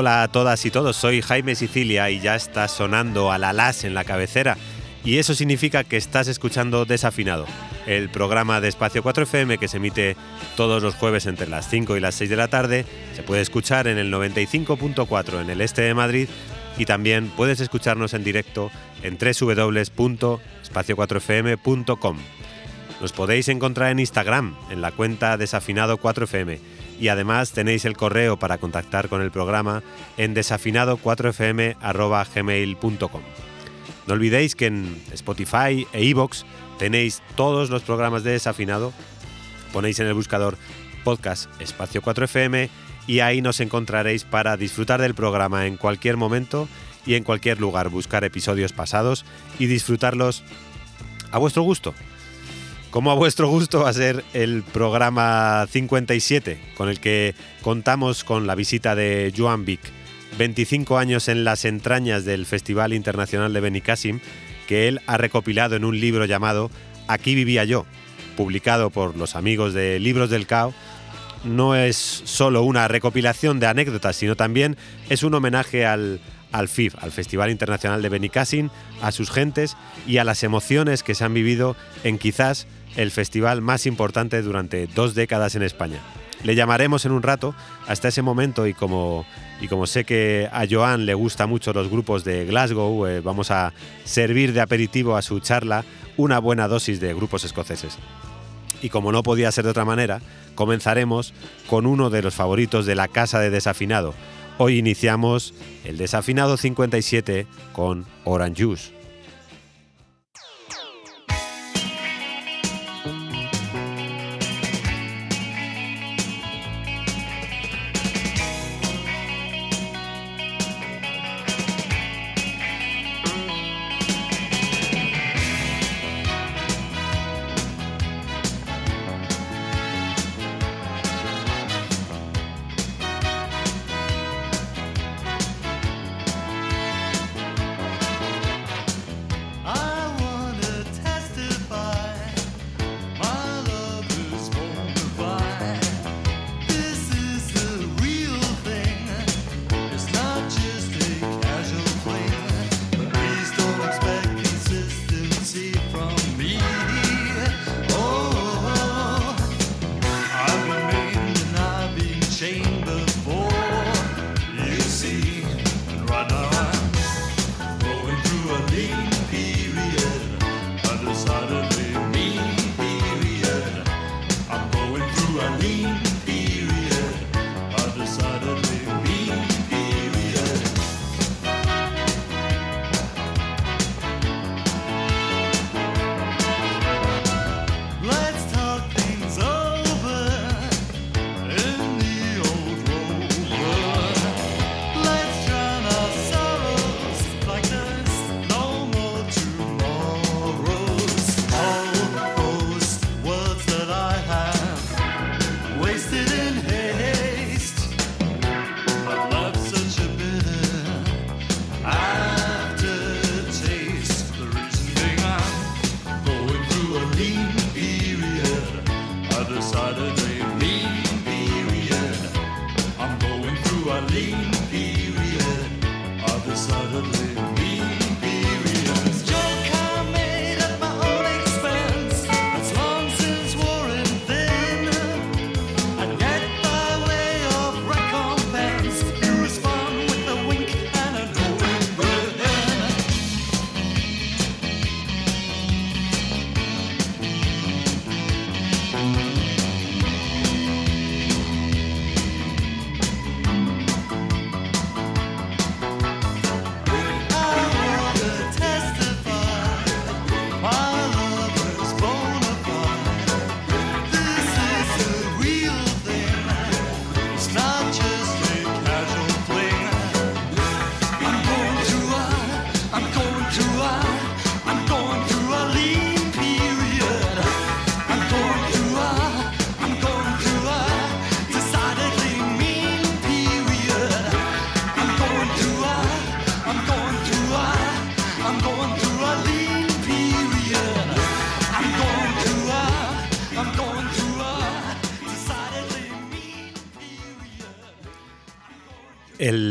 Hola a todas y todos, soy Jaime Sicilia y ya está sonando a la las en la cabecera. Y eso significa que estás escuchando Desafinado, el programa de Espacio 4FM que se emite todos los jueves entre las 5 y las 6 de la tarde. Se puede escuchar en el 95.4 en el este de Madrid y también puedes escucharnos en directo en www.espacio4fm.com. Nos podéis encontrar en Instagram, en la cuenta Desafinado 4FM y además tenéis el correo para contactar con el programa en desafinado4fm.gmail.com. No olvidéis que en Spotify e iVoox tenéis todos los programas de Desafinado. Ponéis en el buscador podcast espacio 4FM y ahí nos encontraréis para disfrutar del programa en cualquier momento y en cualquier lugar, buscar episodios pasados y disfrutarlos a vuestro gusto. Como a vuestro gusto va a ser el programa 57, con el que contamos con la visita de Joan Vic, 25 años en las entrañas del Festival Internacional de Benicassim, que él ha recopilado en un libro llamado Aquí vivía yo, publicado por los amigos de Libros del Cao. No es solo una recopilación de anécdotas, sino también es un homenaje al, al FIF, al Festival Internacional de Benicassim, a sus gentes y a las emociones que se han vivido en quizás el festival más importante durante dos décadas en España. Le llamaremos en un rato, hasta ese momento, y como, y como sé que a Joan le gusta mucho los grupos de Glasgow, eh, vamos a servir de aperitivo a su charla una buena dosis de grupos escoceses. Y como no podía ser de otra manera, comenzaremos con uno de los favoritos de la Casa de Desafinado. Hoy iniciamos el Desafinado 57 con Orange Juice.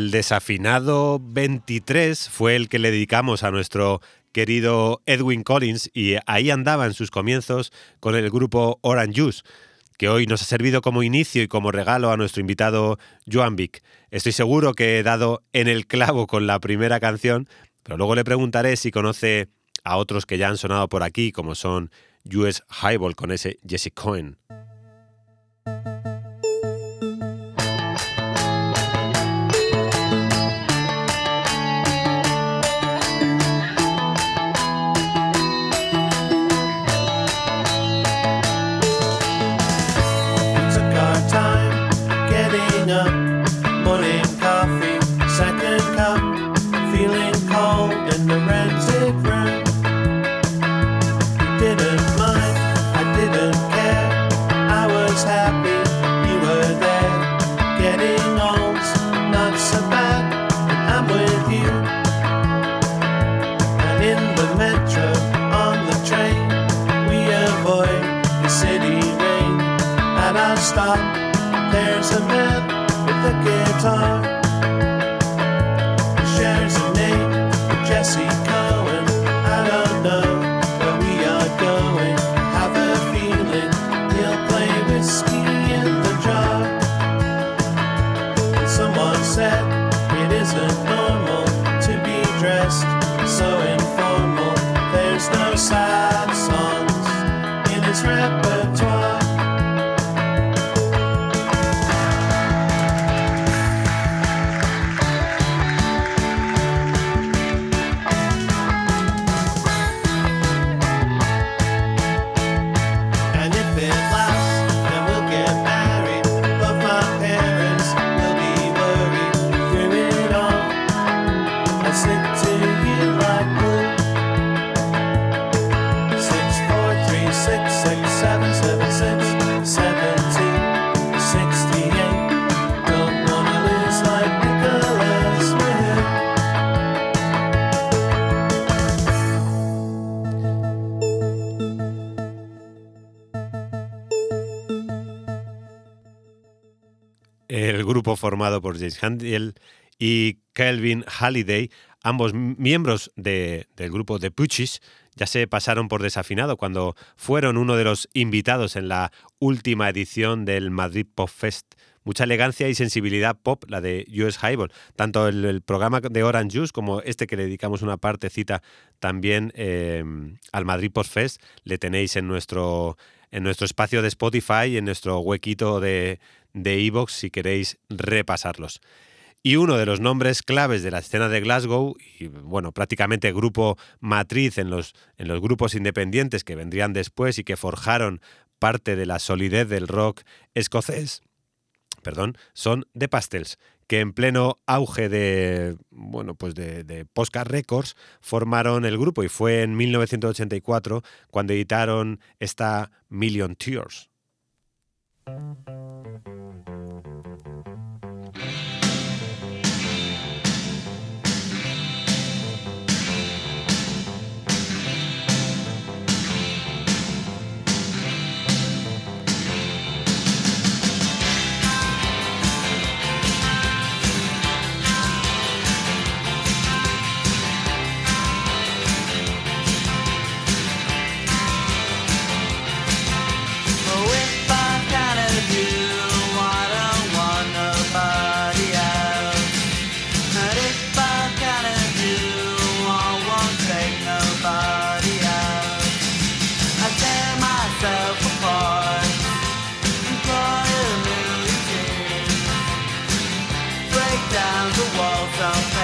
El desafinado 23 fue el que le dedicamos a nuestro querido Edwin Collins y ahí andaba en sus comienzos con el grupo Orange Juice, que hoy nos ha servido como inicio y como regalo a nuestro invitado Joan Vic. Estoy seguro que he dado en el clavo con la primera canción, pero luego le preguntaré si conoce a otros que ya han sonado por aquí, como son US Highball con ese Jesse Cohen. Formado por James Handel y Kelvin Halliday, ambos miembros del grupo The Puchis, ya se pasaron por desafinado cuando fueron uno de los invitados en la última edición del Madrid Pop Fest. Mucha elegancia y sensibilidad pop, la de US Highball. Tanto el, programa de Orange Juice como este que le dedicamos una partecita también eh, al Madrid Pop Fest, le tenéis en nuestro, en nuestro espacio de Spotify en nuestro huequito de, de Evox si queréis repasarlos. Y uno de los nombres claves de la escena de Glasgow, y bueno, prácticamente grupo matriz en los, en los grupos independientes que vendrían después y que forjaron parte de la solidez del rock escocés, perdón, son The Pastels, que en pleno auge de, bueno, pues de, de Posca Records formaron el grupo y fue en 1984 cuando editaron esta Million Tears. break down the walls of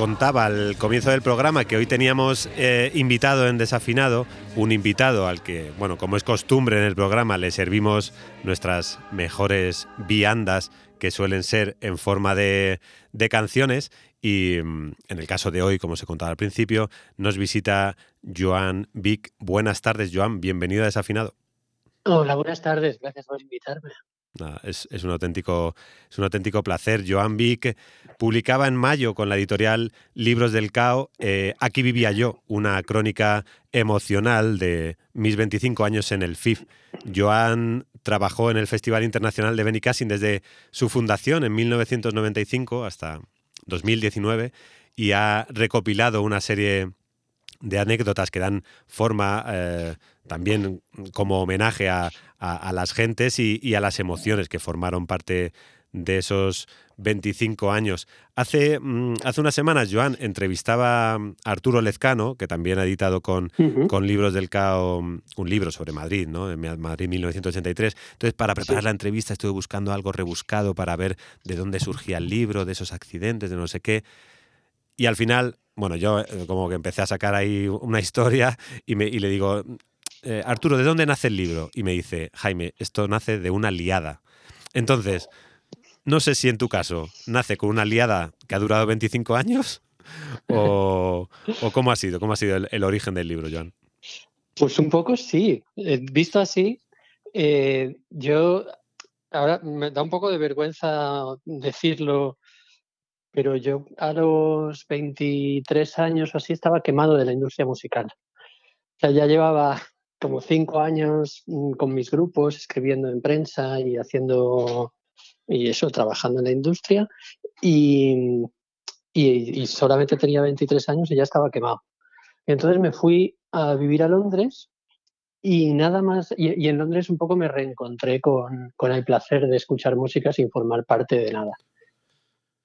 contaba al comienzo del programa que hoy teníamos eh, invitado en Desafinado, un invitado al que, bueno, como es costumbre en el programa, le servimos nuestras mejores viandas que suelen ser en forma de, canciones. Y mm, en el caso de hoy, como se contaba al principio, nos visita Joan Vic. Buenas tardes, Joan. Bienvenido a Desafinado. Hola, buenas tardes. Gracias por invitarme es, un auténtico, es un auténtico placer. Joan Vic publicaba en mayo con la editorial Libros del Cao eh, Aquí vivía yo, una crónica emocional de mis 25 años en el FIF. Joan trabajó en el Festival Internacional de Benicassin desde su fundación en 1995 hasta 2019 y ha recopilado una serie de anécdotas que dan forma eh, también como homenaje a, las gentes y, a las emociones que formaron parte de esos 25 años. Hace, mm, hace unas semanas, Joan, entrevistaba a Arturo Lezcano, que también ha editado con, con Libros del CAO un libro sobre Madrid, ¿no? En Madrid 1983. Entonces, para preparar la entrevista estuve buscando algo rebuscado para ver de dónde surgía el libro, de esos accidentes, de no sé qué. Y al final bueno, yo eh, como que empecé a sacar ahí una historia y, me, y le digo, eh, Arturo, ¿de dónde nace el libro? Y me dice, Jaime, esto nace de una liada. Entonces, no sé si en tu caso nace con una liada que ha durado 25 años o, cómo ha sido, cómo ha sido el, origen del libro, Joan. Pues un poco sí. Eh, visto así, yo ahora me da un poco de vergüenza decirlo pero yo a los 23 años o así estaba quemado de la industria musical. O sea, ya llevaba como cinco años mm, con mis grupos, escribiendo en prensa y haciendo y eso, trabajando en la industria. Y, y, solamente tenía 23 años y ya estaba quemado. Entonces me fui a vivir a Londres y nada más, y, en Londres un poco me reencontré con, con, el placer de escuchar música sin formar parte de nada.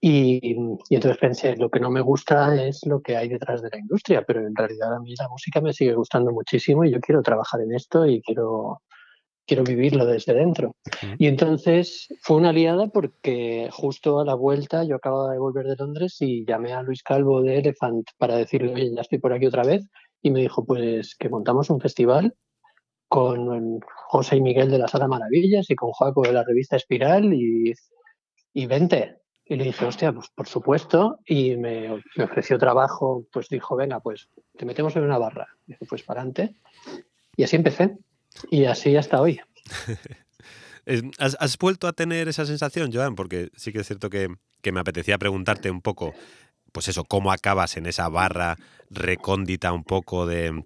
Y, y, entonces pensé, lo que no me gusta es lo que hay detrás de la industria, pero en realidad a mí la música me sigue gustando muchísimo y yo quiero trabajar en esto y quiero, quiero vivirlo desde dentro. Y entonces fue una aliada porque justo a la vuelta yo acababa de volver de Londres y llamé a Luis Calvo de Elephant para decirle, oye, ya estoy por aquí otra vez. Y me dijo, pues que montamos un festival con José y Miguel de la Sala Maravillas y con Joaco de la revista Espiral y, y vente. Y le dije, hostia, pues por supuesto. Y me, ofreció trabajo, pues dijo, venga, pues te metemos en una barra. Dije, pues para adelante. Y así empecé. Y así hasta hoy. ¿Has, vuelto a tener esa sensación, Joan? Porque sí que es cierto que, me apetecía preguntarte un poco, pues eso, cómo acabas en esa barra recóndita un poco de,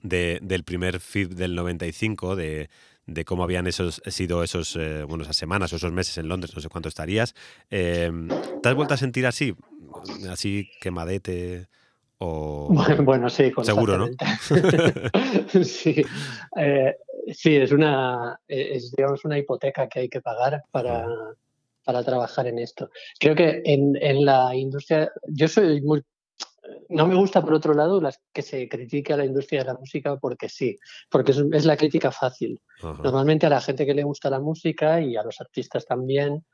del primer FIB del 95, de, de cómo habían esos, sido esos, eh, bueno, esas semanas o esos meses en Londres, no sé cuánto estarías. Em, ¿Te has vuelto a sentir así? Así quemadete. Bueno, sí, seguro, ¿no? sí, eh, sí, es una, es, digamos, una hipoteca que hay que pagar para, para trabajar en esto. Creo que en, en, la industria, yo soy muy, no me gusta por otro lado las que se critique a la industria de la música porque sí, porque es, la crítica fácil. Normalmente a la gente que le gusta la música y a los artistas también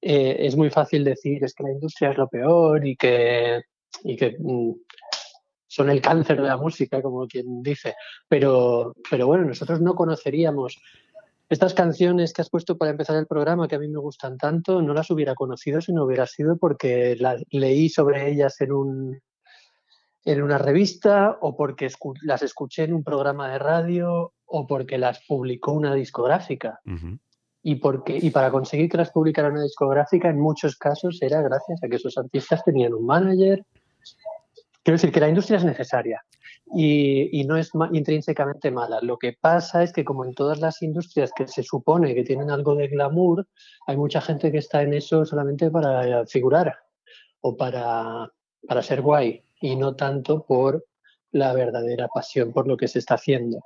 eh, es muy fácil decir es que la industria es lo peor y que, y que mm, son el cáncer de la música, como quien dice. Pero, pero bueno, nosotros no conoceríamos estas canciones que has puesto para empezar el programa, que a mí me gustan tanto, no las hubiera conocido si no hubiera sido porque las leí sobre ellas en un en una revista o porque las escuché en un programa de radio o porque las publicó una discográfica. y, porque, y para conseguir que las publicara una discográfica, en muchos casos era gracias a que esos artistas tenían un manager, Quiero decir que la industria es necesaria y, no es intrínsecamente mala. Lo que pasa es que como en todas las industrias que se supone que tienen algo de glamour, hay mucha gente que está en eso solamente para figurar o para, para ser guay y no tanto por la verdadera pasión por lo que se está haciendo.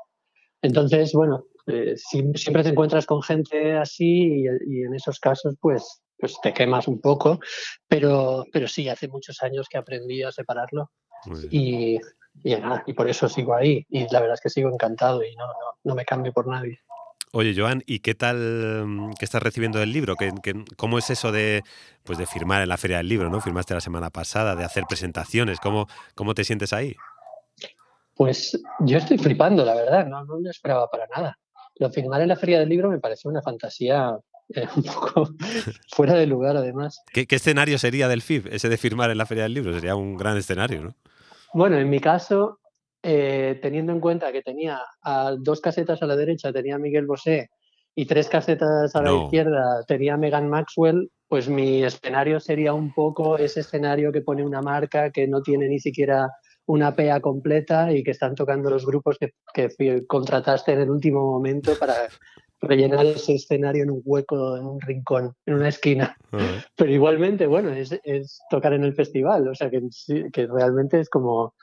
Entonces, bueno, eh, siempre te encuentras con gente así y, en esos casos, pues, pues te quemas un poco, pero, pero sí, hace muchos años que aprendí a separarlo y, y, por eso sigo ahí. Y la verdad es que sigo encantado y no, no, me cambio por nadie. Oye, Joan, ¿y qué tal mm, qué estás recibiendo del libro? ¿Qué, cómo es eso de, pues de firmar en la Feria del Libro? ¿no? Firmaste la semana pasada, de hacer presentaciones. ¿Cómo, cómo te sientes ahí? Pues yo estoy flipando, la verdad. No, no me esperaba para nada. Lo firmar en la Feria del Libro me pareció una fantasía eh, un poco fuera de lugar, además. ¿Qué, ¿Qué, escenario sería del FIB, ese de firmar en la Feria del Libro? Sería un gran escenario, ¿no? Bueno, en mi caso, eh, teniendo en cuenta que tenía a dos casetas a la derecha, tenía a Miguel Bosé y tres casetas a la izquierda, tenía Megan Maxwell, pues mi escenario sería un poco ese escenario que pone una marca que no tiene ni siquiera una PEA completa y que están tocando los grupos que, que contrataste en el último momento para rellenar ese escenario en un hueco, en un rincón, en una esquina. Pero igualmente, bueno, es, es, tocar en el festival, o sea que, que realmente es como,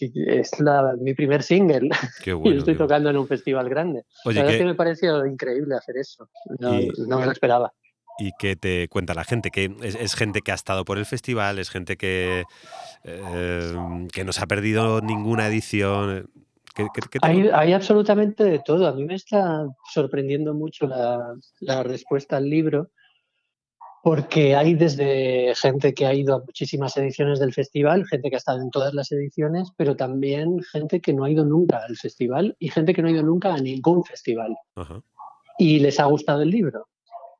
es la, mi primer single y estoy tocando en un festival grande. la verdad es que me pareció increíble hacer eso, no, no me lo esperaba. ¿Y qué te cuenta la gente? Que es, gente que ha estado por el festival, es gente que, eh, que no se ha perdido ninguna edición hay, absolutamente de todo. A mí me está sorprendiendo mucho la, respuesta al libro, porque hay desde gente que ha ido a muchísimas ediciones del festival, gente que ha estado en todas las ediciones, pero también gente que no ha ido nunca al festival y gente que no ha ido nunca a ningún festival. Y les ha gustado el libro.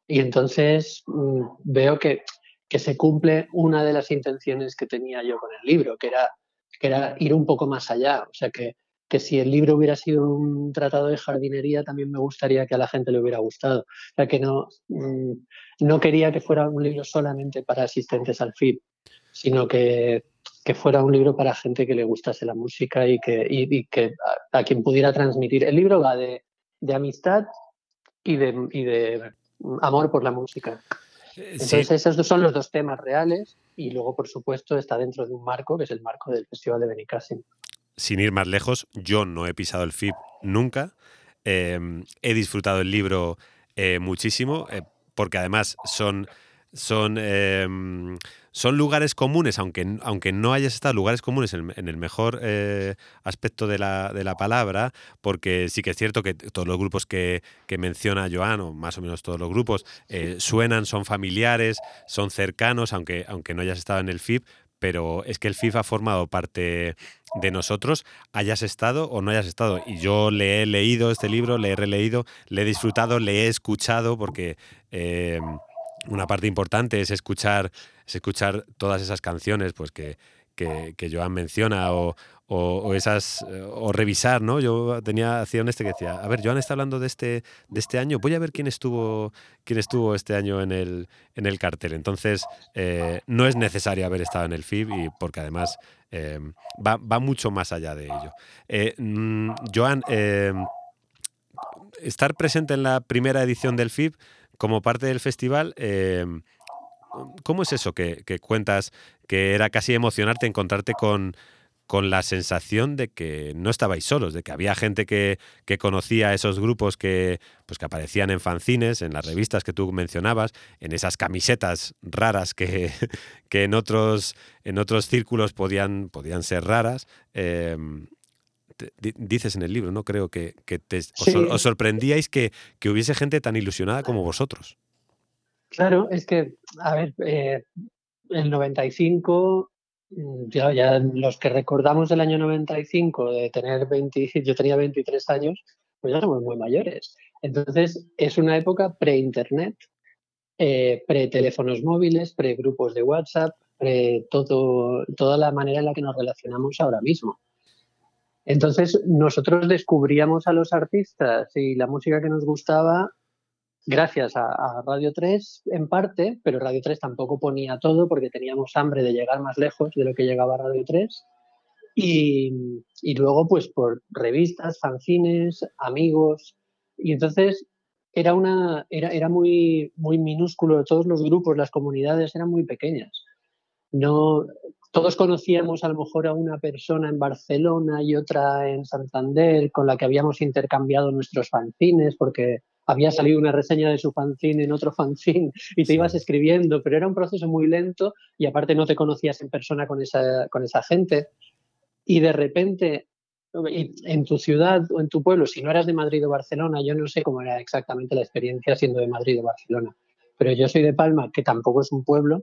Y entonces mm, veo que, que se cumple una de las intenciones que tenía yo con el libro, que era, que era ir un poco más allá. O sea, que, que si el libro hubiera sido un tratado de jardinería, también me gustaría que a la gente le hubiera gustado. O sea, que no, mm, no quería que fuera un libro solamente para asistentes al FIP, sino que, que fuera un libro para gente que le gustase la música y que, y, que a, quien pudiera transmitir. El libro va de, de amistad y de, y de amor por la música. Eh, Entonces esos son los dos temas reales y luego, por supuesto, está dentro de un marco, que es el marco del Festival de Benicassim. Sin ir más lejos, yo no he pisado el FIP nunca. Em, he disfrutado el libro eh, muchísimo, eh, porque además son son, em, son lugares comunes, aunque, aunque no hayas estado lugares comunes en, el mejor eh, aspecto de la, de la, palabra, porque sí que es cierto que todos los grupos que, que menciona Joan, o más o menos todos los grupos, suenan, son familiares, son cercanos, aunque, aunque no hayas estado en el FIP, pero es que el FIF ha formado parte de nosotros, hayas estado o no hayas estado. Y yo le he leído este libro, le he releído, le he disfrutado, le he escuchado, porque em, una parte importante es escuchar, escuchar todas esas canciones pues que, que, Joan menciona esas o revisar, ¿no? Yo tenía hacía un este que decía, a ver, Joan está hablando de este de este año, voy a ver quién estuvo quién estuvo este año en el en el cartel. Entonces eh, no es necesario haber estado en el FIB y porque además eh, va, mucho más allá de ello. Eh, mm, Joan, estar presente en la primera edición del FIB como parte del festival, ¿cómo es eso que, cuentas que era casi emocionarte encontrarte con, con la sensación de que no estabais solos, de que había gente que, que, conocía esos grupos que, pues que aparecían en fanzines, en las revistas que tú mencionabas, en esas camisetas raras que, que en, otros, en otros círculos podían, podían ser raras. Em, dices en el libro, ¿no? Creo que, os, sorprendíais que, hubiese gente tan ilusionada como vosotros. Claro, es que, a ver, eh, el 95, mm, ya, ya los que recordamos del año 95, de tener 20, yo tenía 23 años, pues ya somos muy mayores. Entonces, es una época pre-internet, eh, pre-teléfonos móviles, pre-grupos de WhatsApp, pre todo, toda la manera en la que nos relacionamos ahora mismo. Entonces, nosotros descubríamos a los artistas y la música que nos gustaba gracias a, Radio 3 en parte, pero Radio 3 tampoco ponía todo porque teníamos hambre de llegar más lejos de lo que llegaba Radio 3. Y, y luego, pues por revistas, fanzines, amigos. Y entonces era, una, era, era muy, muy minúsculo, todos los grupos, las comunidades eran muy pequeñas. No, todos conocíamos a lo mejor a una persona en Barcelona y otra en Santander con la que habíamos intercambiado nuestros fanzines porque había salido una reseña de su fanzine en otro fanzine y te ibas escribiendo, pero era un proceso muy lento y aparte no te conocías en persona con esa, con esa gente. Y de repente, en tu ciudad o en tu pueblo, si no eras de Madrid o Barcelona, yo no sé cómo era exactamente la experiencia siendo de Madrid o Barcelona, pero yo soy de Palma, que tampoco es un pueblo,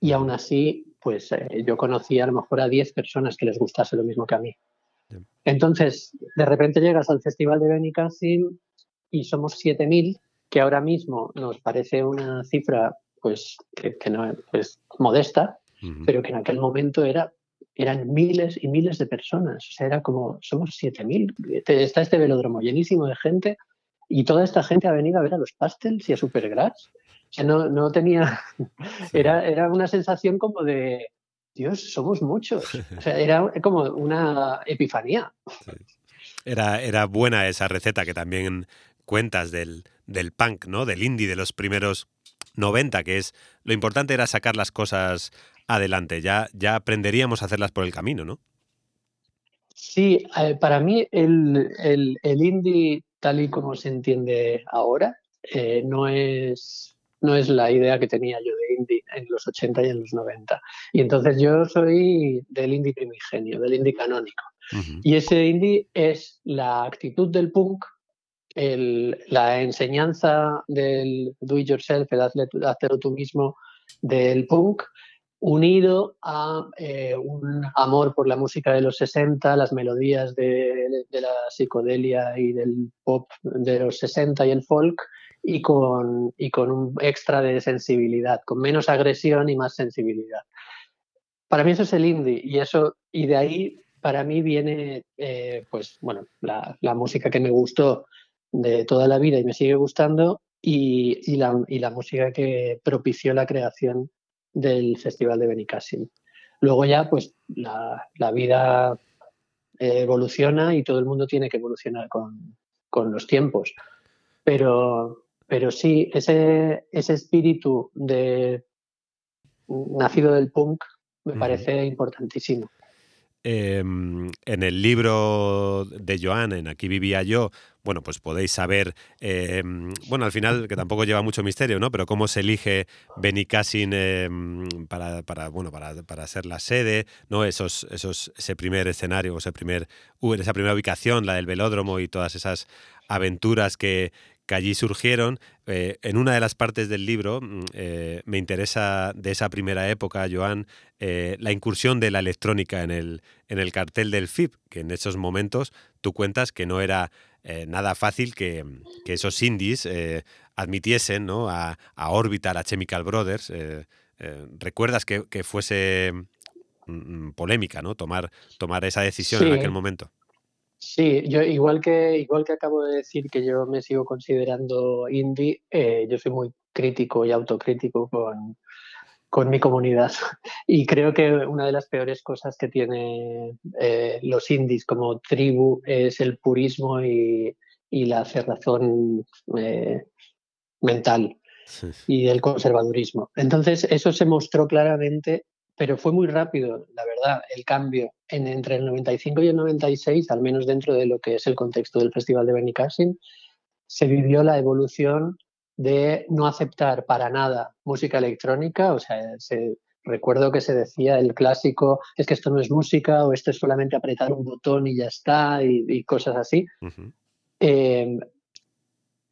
y aún así pues eh, yo conocía a lo mejor a 10 personas que les gustase lo mismo que a mí. Entonces, de repente llegas al Festival de Benicassim y somos 7.000, que ahora mismo nos parece una cifra pues que, no es pues, modesta, pero que en aquel momento era eran miles y miles de personas. O sea, era como, somos 7.000. Está este velódromo llenísimo de gente y toda esta gente ha venido a ver a los Pastels y a Supergrass no, no tenía, era, era una sensación como de, Dios, somos muchos. O sea, era como una epifanía. Era, era buena esa receta que también cuentas del, del punk, ¿no? Del indie de los primeros 90, que es lo importante era sacar las cosas adelante. Ya, ya aprenderíamos a hacerlas por el camino, ¿no? Sí, eh, para mí el, el, el, indie, tal y como se entiende ahora, eh, no es no es la idea que tenía yo de indie en los 80 y en los 90. Y entonces yo soy del indie primigenio, del indie canónico. Y ese indie es la actitud del punk, la enseñanza del do it yourself, el hacerlo tú mismo del punk, unido a eh, un amor por la música de los 60, las melodías de, de, la psicodelia y del pop de los 60 y el folk, y con, y con un extra de sensibilidad, con menos agresión y más sensibilidad. Para mí eso es el indie y, eso, y de ahí para mí viene eh, pues, bueno, la, la, música que me gustó de toda la vida y me sigue gustando y, y, la, y la música que propició la creación del Festival de Benicassim. Luego ya, pues la, vida evoluciona y todo el mundo tiene que evolucionar con, los tiempos. Pero, pero sí, ese, ese espíritu de nacido del punk me parece importantísimo. Em, en el libro de Joan, en Aquí vivía yo, bueno, pues podéis saber, em, bueno, al final, que tampoco lleva mucho misterio, ¿no? Pero cómo se elige Benny Cassin em, para, para, bueno, para, para, ser la sede, ¿no? Esos, esos, ese primer escenario, ese primer, esa primera ubicación, la del velódromo y todas esas aventuras que, que allí surgieron. Eh, en una de las partes del libro mm, eh, me interesa de esa primera época, Joan, eh, la incursión de la electrónica en el, en el cartel del FIP, que en esos momentos tú cuentas que no era nada fácil que, esos indies admitiesen ¿no? a, a, Orbital, a Chemical Brothers. ¿Recuerdas que, fuese mm, mm, polémica ¿no? tomar, tomar esa decisión en aquel momento? Sí, yo igual que igual que acabo de decir que yo me sigo considerando indie, eh, yo soy muy crítico y autocrítico con, con mi comunidad. Y creo que una de las peores cosas que tiene eh, los indies como tribu es el purismo y, la cerrazón eh, mental y el conservadurismo. Entonces, eso se mostró claramente pero fue muy rápido, la verdad, el cambio en, entre el 95 y el 96, al menos dentro de lo que es el contexto del Festival de Benicassim, se vivió la evolución de no aceptar para nada música electrónica, o sea, recuerdo que se decía el clásico, es que esto no es música o esto es solamente apretar un botón y ya está, y, cosas así. Em,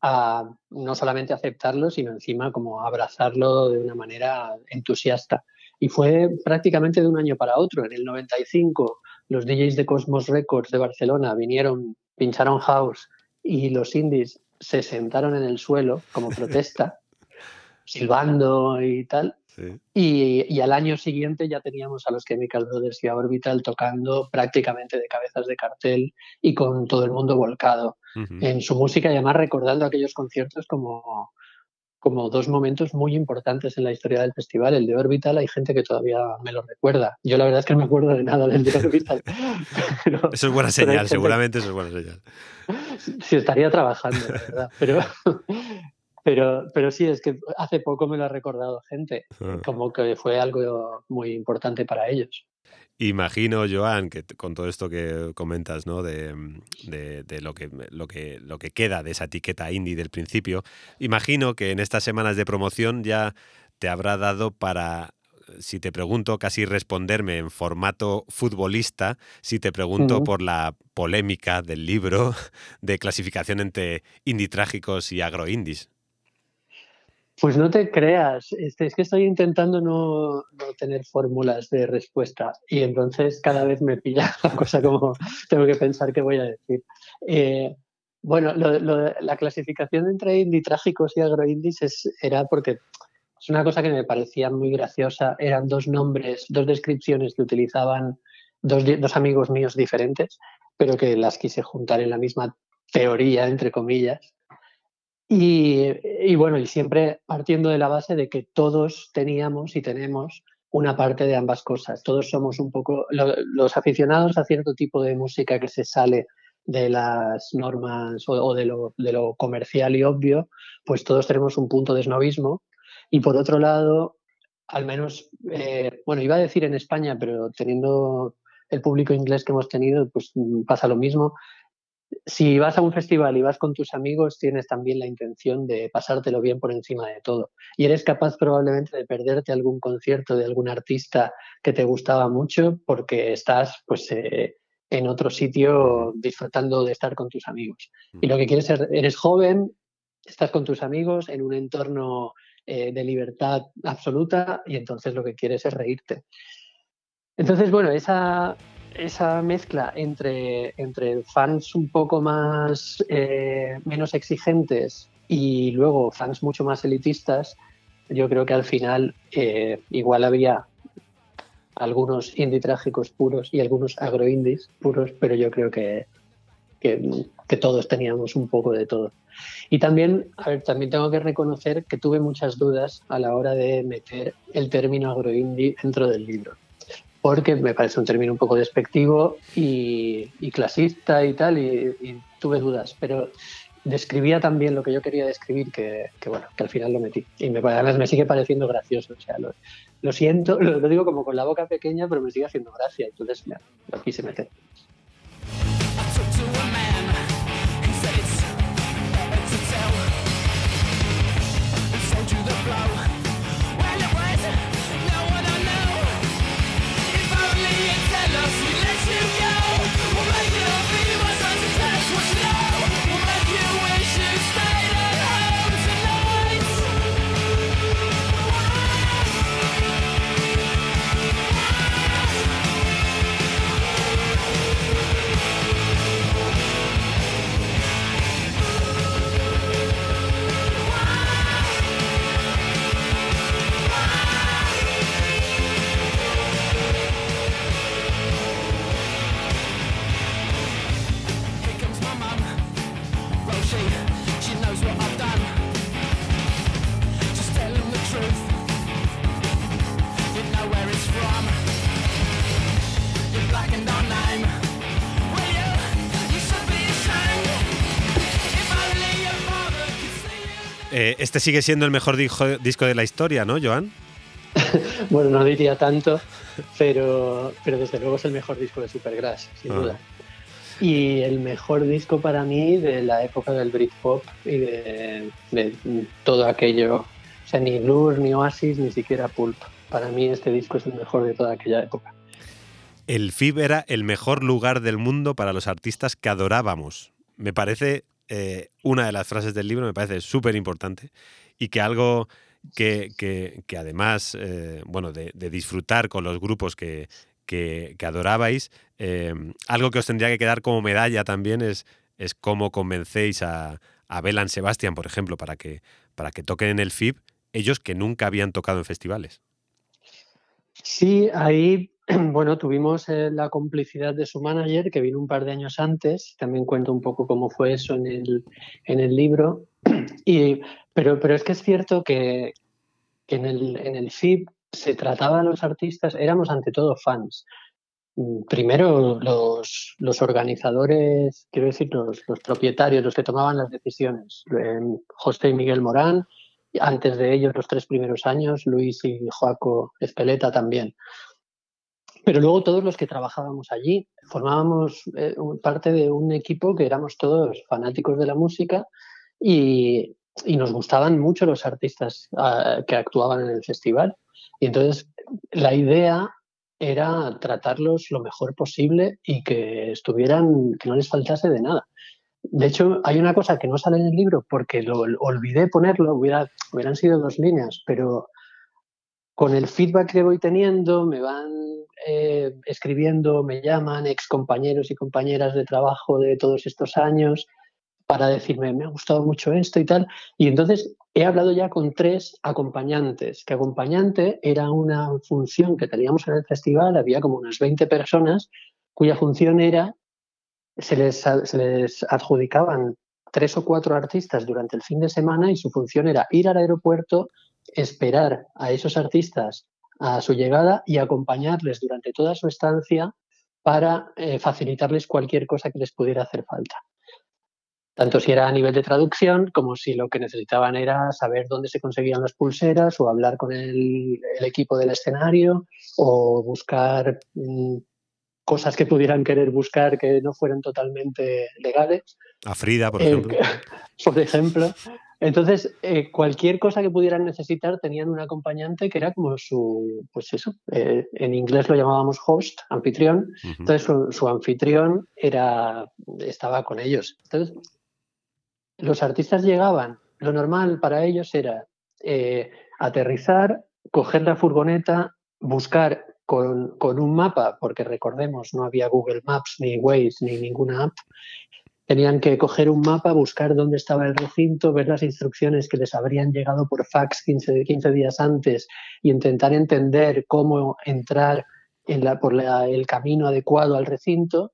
a no solamente aceptarlo, sino encima como abrazarlo de una manera entusiasta. Y fue prácticamente de un año para otro. En el 95 los DJs de Cosmos Records de Barcelona vinieron, pincharon house y los indies se sentaron en el suelo como protesta, silbando y tal. Y, al año siguiente ya teníamos a los Chemical Brothers y a Orbital tocando prácticamente de cabezas de cartel y con todo el mundo volcado en su música y además recordando aquellos conciertos como, como dos momentos muy importantes en la historia del festival. El de Orbital, hay gente que todavía me lo recuerda. Yo la verdad es que no me acuerdo de nada del de Orbital. eso es buena señal, seguramente eso es buena señal. Sí, estaría trabajando, la verdad. Pero, pero, pero sí, es que hace poco me lo ha recordado gente, ah. como que fue algo muy importante para ellos. Imagino, Joan, que con todo esto que comentas, ¿no? De, lo, que, lo, que, lo que queda de esa etiqueta indie del principio, imagino que en estas semanas de promoción ya te habrá dado para, si te pregunto, casi responderme en formato futbolista, si te pregunto por la polémica del libro de clasificación entre indie trágicos y agroindies. Pues no te creas, este, es que estoy intentando no, tener fórmulas de respuesta y entonces cada vez me pilla la cosa como tengo que pensar qué voy a decir. Eh, bueno, la clasificación entre indie trágicos y agroindies es, era porque es una cosa que me parecía muy graciosa. Eran dos nombres, dos descripciones que utilizaban dos, dos amigos míos diferentes, pero que las quise juntar en la misma teoría, entre comillas. Y, bueno, y siempre partiendo de la base de que todos teníamos y tenemos una parte de ambas cosas. Todos somos un poco los aficionados a cierto tipo de música que se sale de las normas o, de, lo, de, lo, comercial y obvio, pues todos tenemos un punto de snobismo. Y por otro lado, al menos, eh, bueno, iba a decir en España, pero teniendo el público inglés que hemos tenido, pues pasa lo mismo si vas a un festival y vas con tus amigos, tienes también la intención de pasártelo bien por encima de todo. Y eres capaz probablemente de perderte algún concierto de algún artista que te gustaba mucho porque estás pues, eh, en otro sitio disfrutando de estar con tus amigos. Y lo que quieres ser, eres joven, estás con tus amigos en un entorno eh, de libertad absoluta y entonces lo que quieres es reírte. Entonces, bueno, esa, esa mezcla entre, entre fans un poco más eh, menos exigentes y luego fans mucho más elitistas, yo creo que al final eh, igual había algunos indie trágicos puros y algunos agroindies puros, pero yo creo que, que, que, todos teníamos un poco de todo. Y también, a ver, también tengo que reconocer que tuve muchas dudas a la hora de meter el término agroindie dentro del libro porque me parece un término un poco despectivo y, clasista y tal, y, tuve dudas, pero describía también lo que yo quería describir, que, bueno, que al final lo metí. Y me, además me sigue pareciendo gracioso, o sea, lo, siento, lo, digo como con la boca pequeña, pero me sigue haciendo gracia, entonces lo quise meter. Eh, este sigue siendo el mejor disco de la historia, ¿no, Joan? bueno, no diría tanto, pero, pero desde luego es el mejor disco de Supergrass, sin ah. duda. Y el mejor disco para mí de la época del Britpop y de, todo aquello. O sea, ni Blur, ni Oasis, ni siquiera Pulp. Para mí este disco es el mejor de toda aquella época. El FIB era el mejor lugar del mundo para los artistas que adorábamos. Me parece eh, una de las frases del libro me parece súper importante y que algo que, además, eh, bueno, de, disfrutar con los grupos que, adorabais, eh, algo que os tendría que quedar como medalla también es, es cómo convencéis a, a Belan Sebastián, por ejemplo, para que, para que toquen en el FIB, ellos que nunca habían tocado en festivales. Sí, ahí bueno, tuvimos eh, la complicidad de su manager, que vino un par de años antes. También cuento un poco cómo fue eso en el, en el libro. Y, pero, pero es que es cierto que, en, el, en el se trataba a los artistas, éramos ante todo fans. Mm, primero los, los organizadores, quiero decir, los, los, propietarios, los que tomaban las decisiones. José y Miguel Morán, antes de ellos los tres primeros años, Luis y Joaco Espeleta también. Pero luego todos los que trabajábamos allí formábamos eh, parte de un equipo que éramos todos fanáticos de la música y, nos gustaban mucho los artistas ah, que actuaban en el festival. Y entonces la idea era tratarlos lo mejor posible y que estuvieran, que no les faltase de nada. De hecho, hay una cosa que no sale en el libro porque lo olvidé ponerlo, hubiera, hubieran sido dos líneas, pero con el feedback que voy teniendo, me van eh, escribiendo, me llaman ex compañeros y compañeras de trabajo de todos estos años para decirme, me ha gustado mucho esto y tal. Y entonces he hablado ya con tres acompañantes, que acompañante era una función que teníamos en el festival, había como unas 20 personas cuya función era, se les, se les adjudicaban tres o cuatro artistas durante el fin de semana y su función era ir al aeropuerto, esperar a esos artistas a su llegada y acompañarles durante toda su estancia para eh, facilitarles cualquier cosa que les pudiera hacer falta. Tanto si era a nivel de traducción como si lo que necesitaban era saber dónde se conseguían las pulseras o hablar con el, equipo del escenario o buscar mm, cosas que pudieran querer buscar que no fueran totalmente legales. A Frida, por ejemplo. por ejemplo. Entonces, eh, cualquier cosa que pudieran necesitar tenían un acompañante que era como su, pues eso, eh, en inglés lo llamábamos host, anfitrión. Entonces, su, anfitrión era, estaba con ellos. Entonces, los artistas llegaban, lo normal para ellos era eh, aterrizar, coger la furgoneta, buscar con, con, un mapa, porque recordemos, no había Google Maps, ni Waze, ni ninguna app, Tenían que coger un mapa, buscar dónde estaba el recinto, ver las instrucciones que les habrían llegado por fax 15, 15 días antes y intentar entender cómo entrar en la, por el camino adecuado al recinto.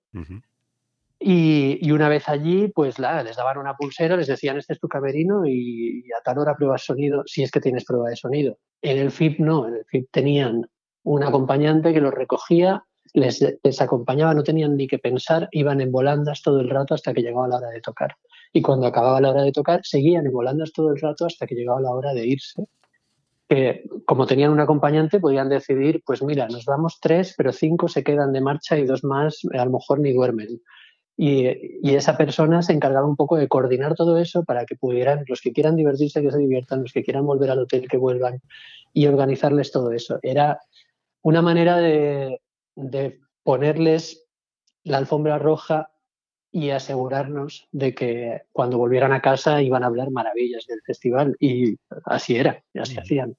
y, una vez allí, pues la, les daban una pulsera, les decían, este es tu camerino y, a tal hora pruebas sonido, si es que tienes prueba de sonido. En el FIP no, en el FIP tenían un acompañante que los recogía, les, les, acompañaba, no tenían ni que pensar, iban en volandas todo el rato hasta que llegaba la hora de tocar. Y cuando acababa la hora de tocar, seguían en volandas todo el rato hasta que llegaba la hora de irse. Que como tenían un acompañante, podían decidir, pues mira, nos vamos tres, pero cinco se quedan de marcha y dos más a lo mejor ni duermen. Y, y, esa persona se encargaba un poco de coordinar todo eso para que pudieran, los que quieran divertirse, que se diviertan, los que quieran volver al hotel, que vuelvan y organizarles todo eso. Era una manera de, de ponerles la alfombra roja y asegurarnos de que cuando volvieran a casa iban a hablar maravillas del festival. Y así era, y así hacían.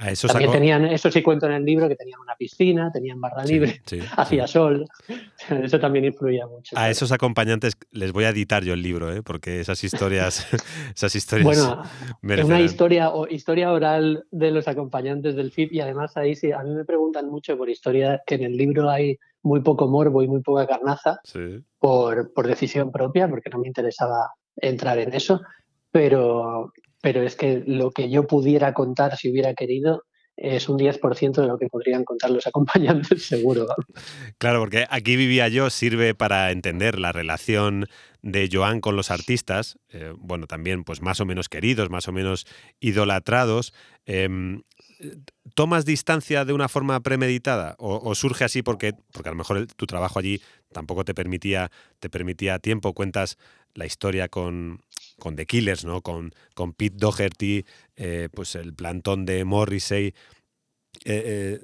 A eso También sacó- tenían, eso sí cuento en el libro, que tenían una piscina, tenían barra libre, sí, hacía sí. sol. Eso también influía mucho. A esos acompañantes les voy a editar yo el libro, ¿eh? porque esas historias, esas historias Bueno, es merecerán. una historia, o, historia oral de los acompañantes del FIP y además ahí sí, a mí me preguntan mucho por historia, que en el libro hay muy poco morbo y muy poca carnaza Sí. por, por decisión propia, porque no me interesaba entrar en eso, pero, pero es que lo que yo pudiera contar si hubiera querido es un 10% de lo que podrían contar los acompañantes, seguro. Claro, porque aquí vivía yo sirve para entender la relación de Joan con los artistas, eh, bueno, también pues más o menos queridos, más o menos idolatrados. Em, ¿Tomas distancia de una forma premeditada o, surge así porque, porque a lo mejor tu trabajo allí tampoco te permitía, te permitía tiempo? Cuentas la historia con, con The Killers, ¿no? Con, con Pete Doherty, eh, pues el plantón de Morrissey. Eh, eh,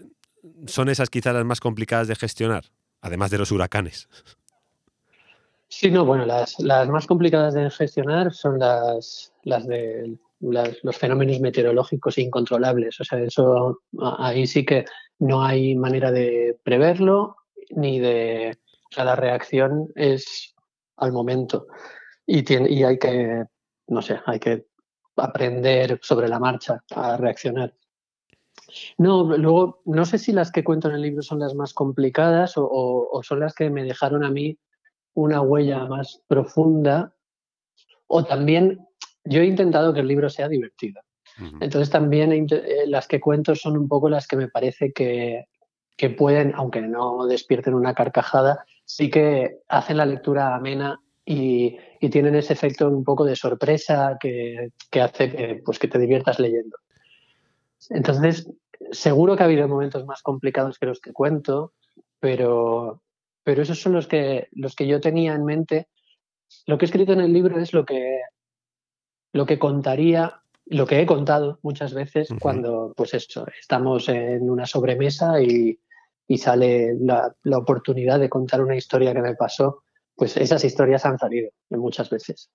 ¿Son esas quizás las más complicadas de gestionar? Además de los huracanes. Sí, no, bueno, las, las más complicadas de gestionar son las, las de los fenómenos meteorológicos incontrolables. O sea, eso ahí sí que no hay manera de preverlo ni de. O sea, la reacción es al momento. Y, tiene, y hay que, no sé, hay que aprender sobre la marcha a reaccionar. No, luego, no sé si las que cuento en el libro son las más complicadas o, o- o son las que me dejaron a mí una huella más profunda. O también, yo he intentado que el libro sea divertido. Entonces también he eh, las que cuento son un poco las que me parece que, que pueden, aunque no despierten una carcajada, sí que hacen la lectura amena y, y tienen ese efecto un poco de sorpresa que, que hace que, pues, que te diviertas leyendo. Entonces, seguro que ha habido momentos más complicados que los que cuento, pero, pero esos son los que, los que yo tenía en mente. Lo que he escrito en el libro es lo que, lo que contaría, lo que he contado muchas veces cuando, pues eso, estamos en una sobremesa y, y sale la, la oportunidad de contar una historia que me pasó. Pues esas historias han salido muchas veces.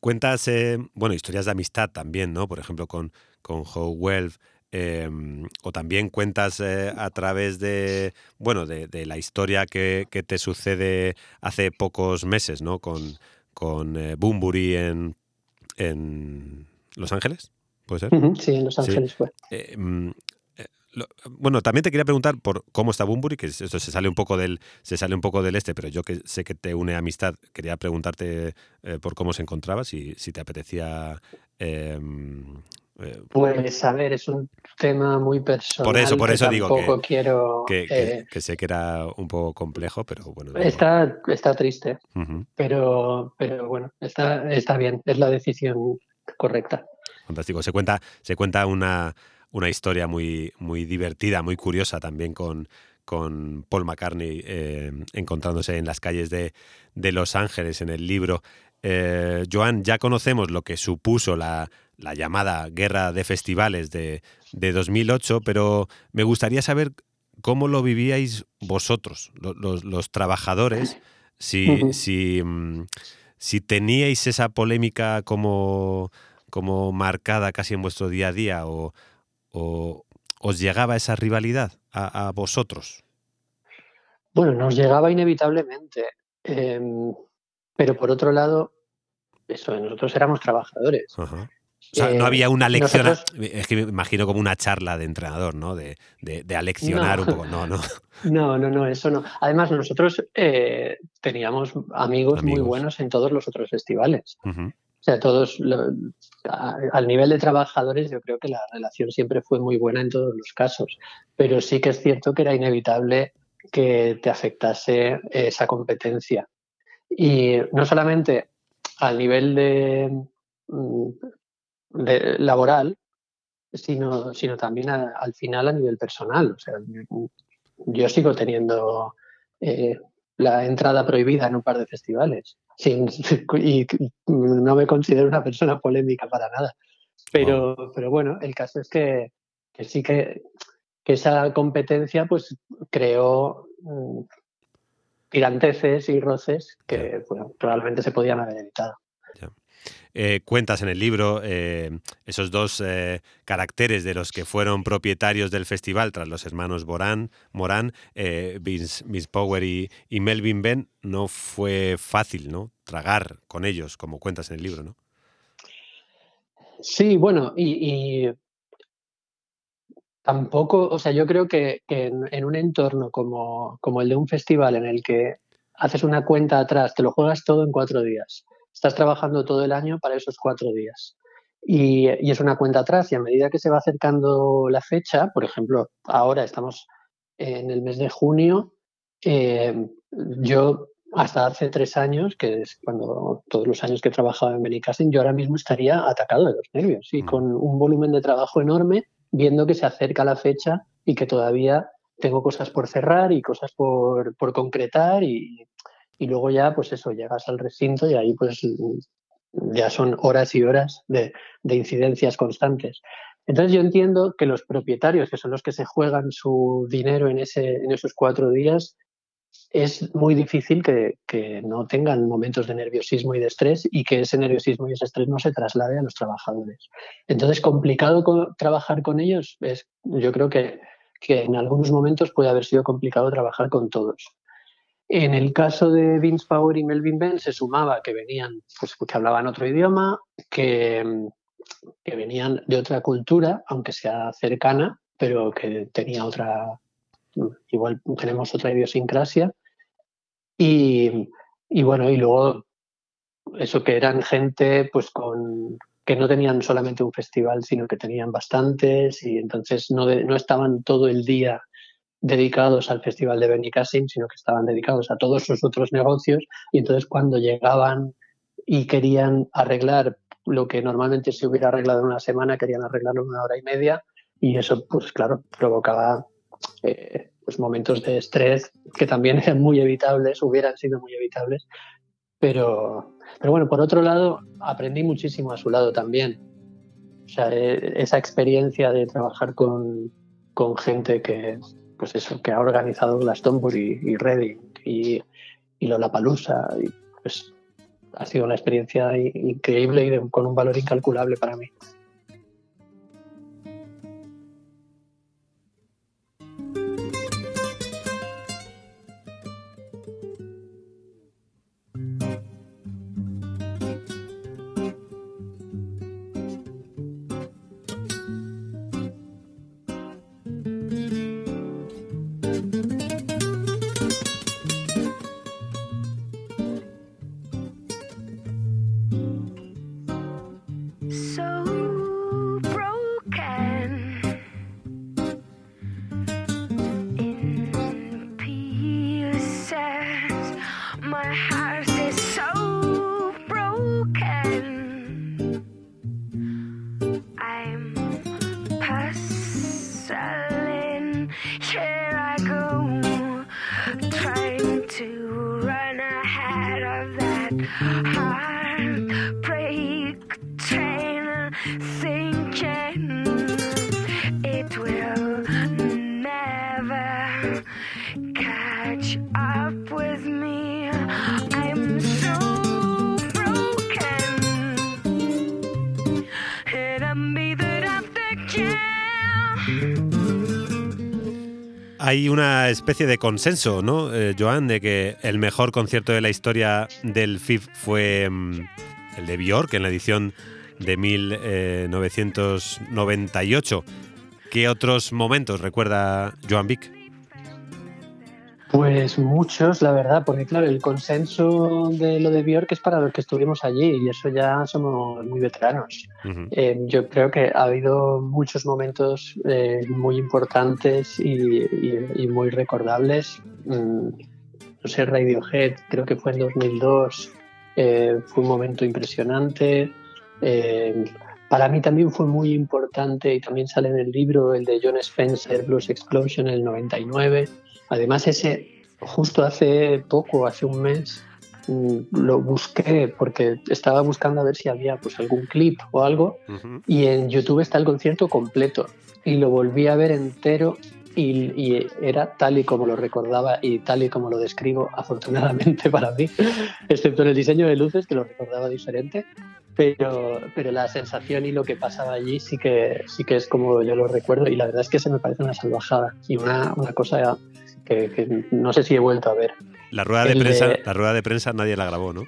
Cuentas, eh, bueno, historias de amistad también, ¿no? Por ejemplo, con, con Howe Wells. eh, o también cuentas eh, a través de, bueno, de, de la historia que, que te sucede hace pocos meses, ¿no? Con, con eh, Bunbury en, en Los Ángeles, ¿puede ser? Sí, en Los Sí. Ángeles fue. Eh, lo- bueno, también te quería preguntar por cómo está Bunbury, que esto se sale un poco del, se sale un poco del este, pero yo que sé que te une amistad, quería preguntarte eh, por cómo se encontraba, si, si te apetecía. eh, eh, Pues a ver, es un tema muy personal. Por eso- por que eso digo que- quiero. que, que- eh, que sé que era un poco complejo, pero bueno. está, está triste, pero, pero bueno, está, está bien, es la decisión correcta. fantástico. Se cuenta, se cuenta una, una historia muy, muy divertida, muy curiosa también con, con Paul McCartney eh, encontrándose en las calles de, de Los Ángeles en el libro. Eh, Joan, ya conocemos lo que supuso la, la llamada guerra de festivales de, de 2008, pero me gustaría saber cómo lo vivíais vosotros, lo- los, los trabajadores, si, si, si teníais esa polémica como, como marcada casi en vuestro día a día o, o os llegaba esa rivalidad a, a vosotros. Bueno, nos llegaba inevitablemente, em, pero por otro lado, eso, nosotros éramos trabajadores. Ajá. O sea, no Eh, había una lección, nosotros- es que me imagino como una charla de entrenador, ¿no? De, de, de aleccionar No. un poco. No, no. No, no, no, eso no. Además, nosotros eh, teníamos amigos, muy buenos en todos los otros festivales. Ujú. sea, todos, al nivel de trabajadores, yo creo que la relación siempre fue muy buena en todos los casos, pero sí que es cierto que era inevitable que te afectase esa competencia. Y no solamente al nivel de, mm, laboral, sino, sino también al final a nivel personal. O sea, yo, sigo teniendo eh, la entrada prohibida en un par de festivales. Y no me considero una persona polémica para nada. Pero, pero bueno, el caso es que, sí que, esa competencia pues creó tiranteces y roces que probablemente se podían haber evitado. Eh, cuentas en el libro eh, esos dos eh, caracteres de los que fueron propietarios del festival tras los hermanos Morán, Morán Vince, Power y, Melvin Ben. No fue fácil, ¿no? Tragar con ellos, como cuentas en el libro, ¿no? Sí, bueno, y, tampoco, o sea, yo creo que, en, un entorno como, como el de un festival en el que haces una cuenta atrás, te lo juegas todo en cuatro días estás trabajando todo el año para esos cuatro días. Y, es una cuenta atrás y a medida que se va acercando la fecha, por ejemplo, ahora estamos en el mes de junio, eh, yo hasta hace tres años, que es cuando todos los años que he trabajado en Benicasting, yo ahora mismo estaría atacado de los nervios y mm. con un volumen de trabajo enorme, viendo que se acerca la fecha y que todavía tengo cosas por cerrar y cosas por, por concretar y, y luego ya, pues eso, llegas al recinto y ahí pues ya son horas y horas de, incidencias constantes. Entonces yo entiendo que los propietarios, que son los que se juegan su dinero en, ese, en esos cuatro días, es muy difícil que, que, no tengan momentos de nerviosismo y de estrés y que ese nerviosismo y ese estrés no se traslade a los trabajadores. Entonces, complicado trabajar con ellos, es, yo creo que, que en algunos momentos puede haber sido complicado trabajar con todos. En el caso de Vince Power y Melvin Ben se sumaba que venían, pues que hablaban otro idioma, que, que venían de otra cultura, aunque sea cercana, pero que tenía otra, igual tenemos otra idiosincrasia. Y, y, bueno, y luego eso que eran gente pues con que no tenían solamente un festival, sino que tenían bastantes y entonces no, no estaban todo el día dedicados al Festival de Benicassim, sino que estaban dedicados a todos sus otros negocios. Y entonces cuando llegaban y querían arreglar lo que normalmente se hubiera arreglado en una semana, querían arreglarlo en una hora y media. Y eso, pues claro, provocaba eh, pues momentos de estrés que también eran muy evitables, hubieran sido muy evitables, pero, pero bueno, por otro lado, aprendí muchísimo a su lado también. O sea, eh, esa experiencia de trabajar con, con gente que, pues eso, que ha organizado Glastonbury y Reading y, y Lollapalooza. Y pues ha sido una experiencia increíble y con un valor incalculable para mí. Especie de consenso, ¿no, eh, Joan, de que el mejor concierto de la historia del FIF fue mm, el de Björk en la edición de 1998. ¿Qué otros momentos recuerda Joan Vic? Pues muchos, la verdad, porque claro, el consenso de lo de Björk es para los que estuvimos allí y eso ya somos muy veteranos. Eh, yo creo que ha habido muchos momentos eh, muy importantes y, muy recordables. Mm, no sé, Radiohead, creo que fue en 2002, eh, fue un momento impresionante. para mí también fue muy importante y también sale en el libro el de John Spencer, Blues Explosion, en el 99 Además, ese justo hace poco, hace un mes, mm, lo busqué porque estaba buscando a ver si había pues algún clip o algo y en YouTube está el concierto completo. Y lo volví a ver entero y, era tal y como lo recordaba y tal y como lo describo afortunadamente para mí, excepto en el diseño de luces que lo recordaba diferente, pero, pero la sensación y lo que pasaba allí sí que, sí que es como yo lo recuerdo y la verdad es que se me parece una salvajada y una, una cosa que, no sé si he vuelto a ver. La rueda de prensa, la rueda de prensa nadie la grabó, ¿no?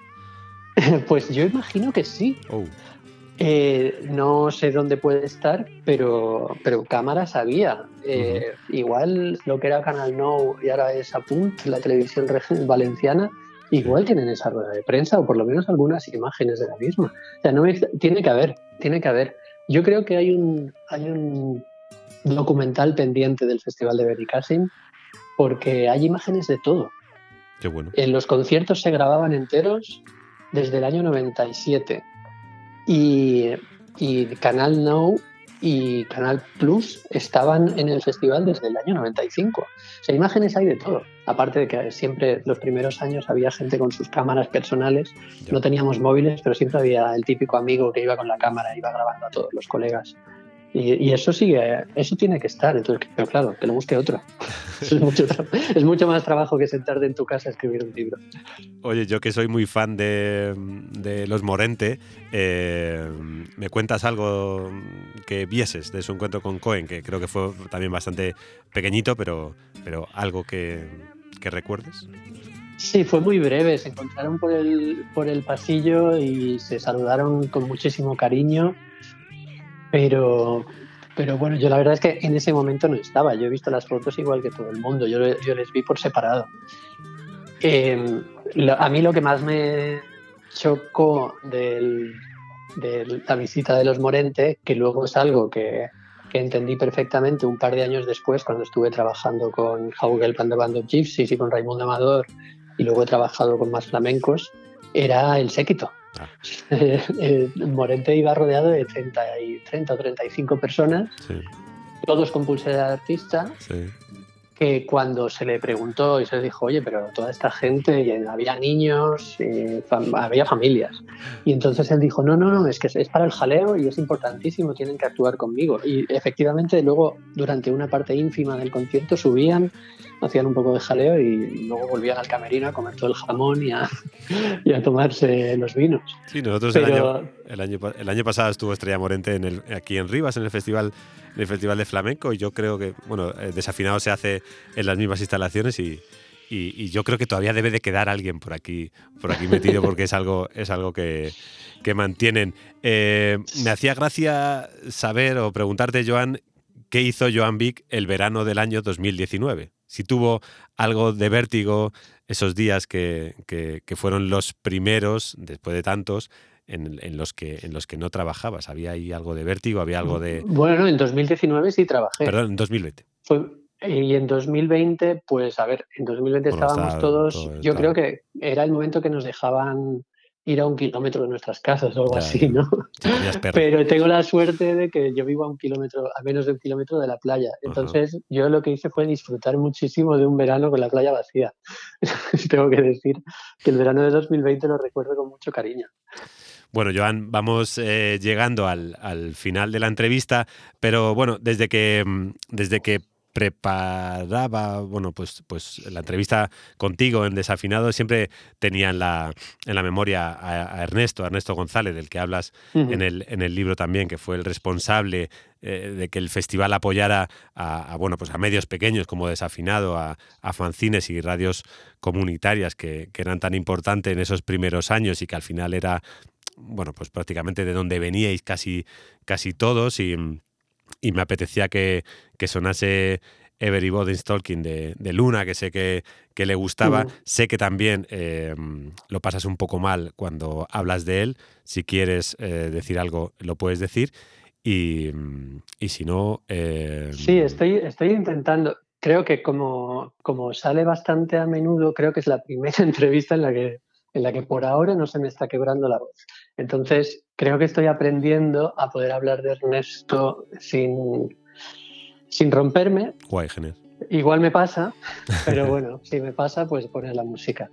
pues yo imagino que sí. Oh. Eh, no sé dónde puede estar, pero, pero cámaras había. Eh, igual lo que era Canal No y ahora es Apunt, la televisión valenciana, igual tienen esa rueda de prensa o por lo menos algunas imágenes de la misma. O sea, no tiene que haber, tiene que haber. Yo creo que hay un, hay un documental pendiente del Festival de Benicassim porque hay imágenes de todo. Qué bueno. En los conciertos se grababan enteros desde el año 97 y, y Canal Now y Canal Plus estaban en el festival desde el año 95. O sea, imágenes hay de todo. Aparte de que siempre los primeros años había gente con sus cámaras personales, no teníamos móviles, pero siempre había el típico amigo que iba con la cámara y iba grabando a todos los colegas. Y, eso sigue, eso tiene que estar. Entonces, pero claro, que lo busque otro. es, mucho, más trabajo que sentarte en tu casa a escribir un libro. Oye, yo que soy muy fan de, Los Morente, eh, ¿me cuentas algo que vieses de su encuentro con Cohen? Que creo que fue también bastante pequeñito, pero, pero algo que, que recuerdes. Sí, fue muy breve. Se encontraron por el, por el pasillo y se saludaron con muchísimo cariño pero, pero bueno, yo la verdad es que en ese momento no estaba. Yo he visto las fotos igual que todo el mundo. Yo, yo les vi por separado. Em, a mí lo que más me chocó de la visita de los Morente, que luego es algo que, que, entendí perfectamente un par de años después, cuando estuve trabajando con Haugel Band of Gypsies y con Raimundo Amador, y luego he trabajado con más flamencos, era el séquito. Ah. Morente iba rodeado de 30, y 30 o 35 personas, todos con pulsera de artista, que cuando se le preguntó y se le dijo, oye, pero toda esta gente, había niños, había familias. Y entonces él dijo, no, no, no, es que es para el jaleo y es importantísimo, tienen que actuar conmigo. Y efectivamente luego, durante una parte ínfima del concierto, subían hacían un poco de jaleo y luego volvían al camerino a comer todo el jamón y a, y a tomarse los vinos. Sí, nosotros el, año, el, año, el, año, pasado estuvo Estrella Morente en el, aquí en Rivas, en el festival, en el festival de flamenco, y yo creo que, bueno, eh, desafinado se hace en las mismas instalaciones y, y, yo creo que todavía debe de quedar alguien por aquí, por aquí metido porque es algo, es algo que, que mantienen. Eh, me hacía gracia saber o preguntarte, Joan, ¿qué hizo Joan Vic el verano del año 2019? Si tuvo algo de vértigo esos días que, fueron los primeros, después de tantos, en, los que, en los que no trabajabas. ¿Había ahí algo de vértigo? ¿Había algo de...? Bueno, en 2019 sí trabajé. Perdón, en 2020. y en 2020, pues a ver, en 2020 estábamos todos... yo creo que era el momento que nos dejaban ir a un kilómetro de nuestras casas o algo así, ¿no? Pero tengo la suerte de que yo vivo a un kilómetro, a menos de un kilómetro de la playa. Entonces yo lo que hice fue disfrutar muchísimo de un verano con la playa vacía. tengo que decir que el verano de 2020 lo recuerdo con mucho cariño. Bueno, Joan, vamos eh, llegando al, al, final de la entrevista, pero bueno, desde que, mm, desde que preparaba, bueno, pues, pues la entrevista contigo en Desafinado, siempre tenía en la, en la memoria a, Ernesto, a Ernesto González, del que hablas en, el, en el libro también, que fue el responsable eh, de que el festival apoyara a, bueno, pues a medios pequeños como Desafinado, a, a fanzines y radios comunitarias que, que eran tan importantes en esos primeros años y que al final era, bueno, pues prácticamente de donde veníais casi, casi todos y y me apetecía que, sonase Everybody's Talking de, de Luna, que sé que, que le gustaba. Mm. Sé que también eh, lo pasas un poco mal cuando hablas de él. Si quieres eh, decir algo, lo puedes decir. Y, y si no... eh, Sí, estoy, estoy intentando. Creo que como, como sale bastante a menudo, creo que es la primera entrevista en la que en la que por ahora no se me está quebrando la voz. Entonces, creo que estoy aprendiendo a poder hablar de Ernesto sin, sin romperme. Guay, genial. Igual me pasa, pero bueno, si me pasa, pues poner la música.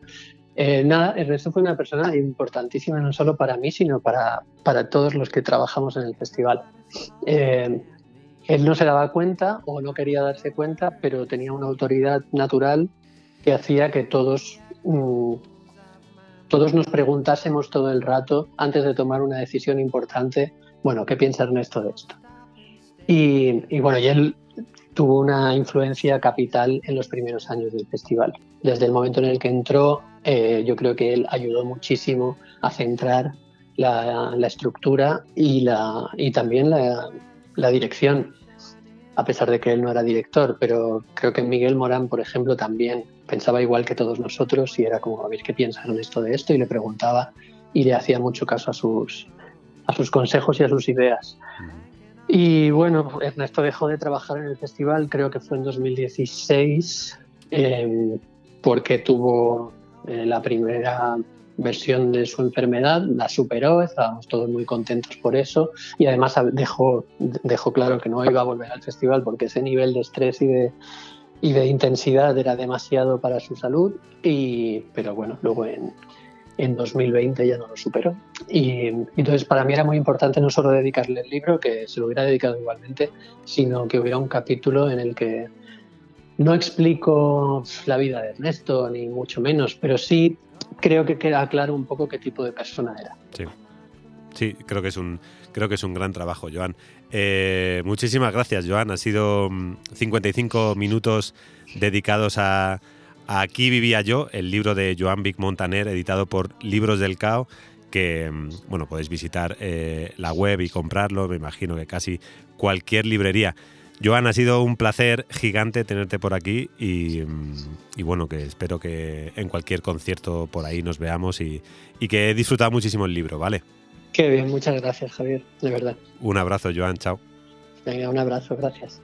Eh, nada, Ernesto fue una persona importantísima no solo para mí, sino para, para todos los que trabajamos en el festival. Eh, él no se daba cuenta o no quería darse cuenta, pero tenía una autoridad natural que hacía que todos, mm, todos nos preguntásemos todo el rato antes de tomar una decisión importante, bueno, ¿qué piensa Ernesto de esto? Y, y bueno, y él tuvo una influencia capital en los primeros años del festival. Desde el momento en el que entró, eh, yo creo que él ayudó muchísimo a centrar la, la estructura y, la, y también la, la dirección, a pesar de que él no era director, pero creo que Miguel Morán, por ejemplo, también pensaba igual que todos nosotros y era como, a ver, ¿qué piensas Ernesto de esto? Y le preguntaba y le hacía mucho caso a sus, a sus consejos y a sus ideas. Y bueno, Ernesto dejó de trabajar en el festival, creo que fue en 2016, eh, porque tuvo eh, la primera versión de su enfermedad, la superó, estábamos todos muy contentos por eso y además dejó, dejó claro que no iba a volver al festival porque ese nivel de estrés y de, y de intensidad era demasiado para su salud, y, pero bueno, luego en, en 2020 ya no lo superó. Y entonces para mí era muy importante no solo dedicarle el libro, que se lo hubiera dedicado igualmente, sino que hubiera un capítulo en el que no explico la vida de Ernesto, ni mucho menos, pero sí creo que queda claro un poco qué tipo de persona era. Sí. Sí, creo que es un, creo que es un gran trabajo, Joan. Eh, muchísimas gracias, Joan. Ha sido 55 minutos dedicados a, Aquí vivía yo, el libro de Joan Vic Montaner, editado por Libros del Cao, que bueno, podéis visitar eh, la web y comprarlo, me imagino que casi cualquier librería. Joan, ha sido un placer gigante tenerte por aquí y, y, bueno, que espero que en cualquier concierto por ahí nos veamos y, y que he disfrutado muchísimo el libro, ¿vale? Qué bien, muchas gracias, Javier, de verdad. Un abrazo, Joan, chao. Venga, un abrazo, gracias.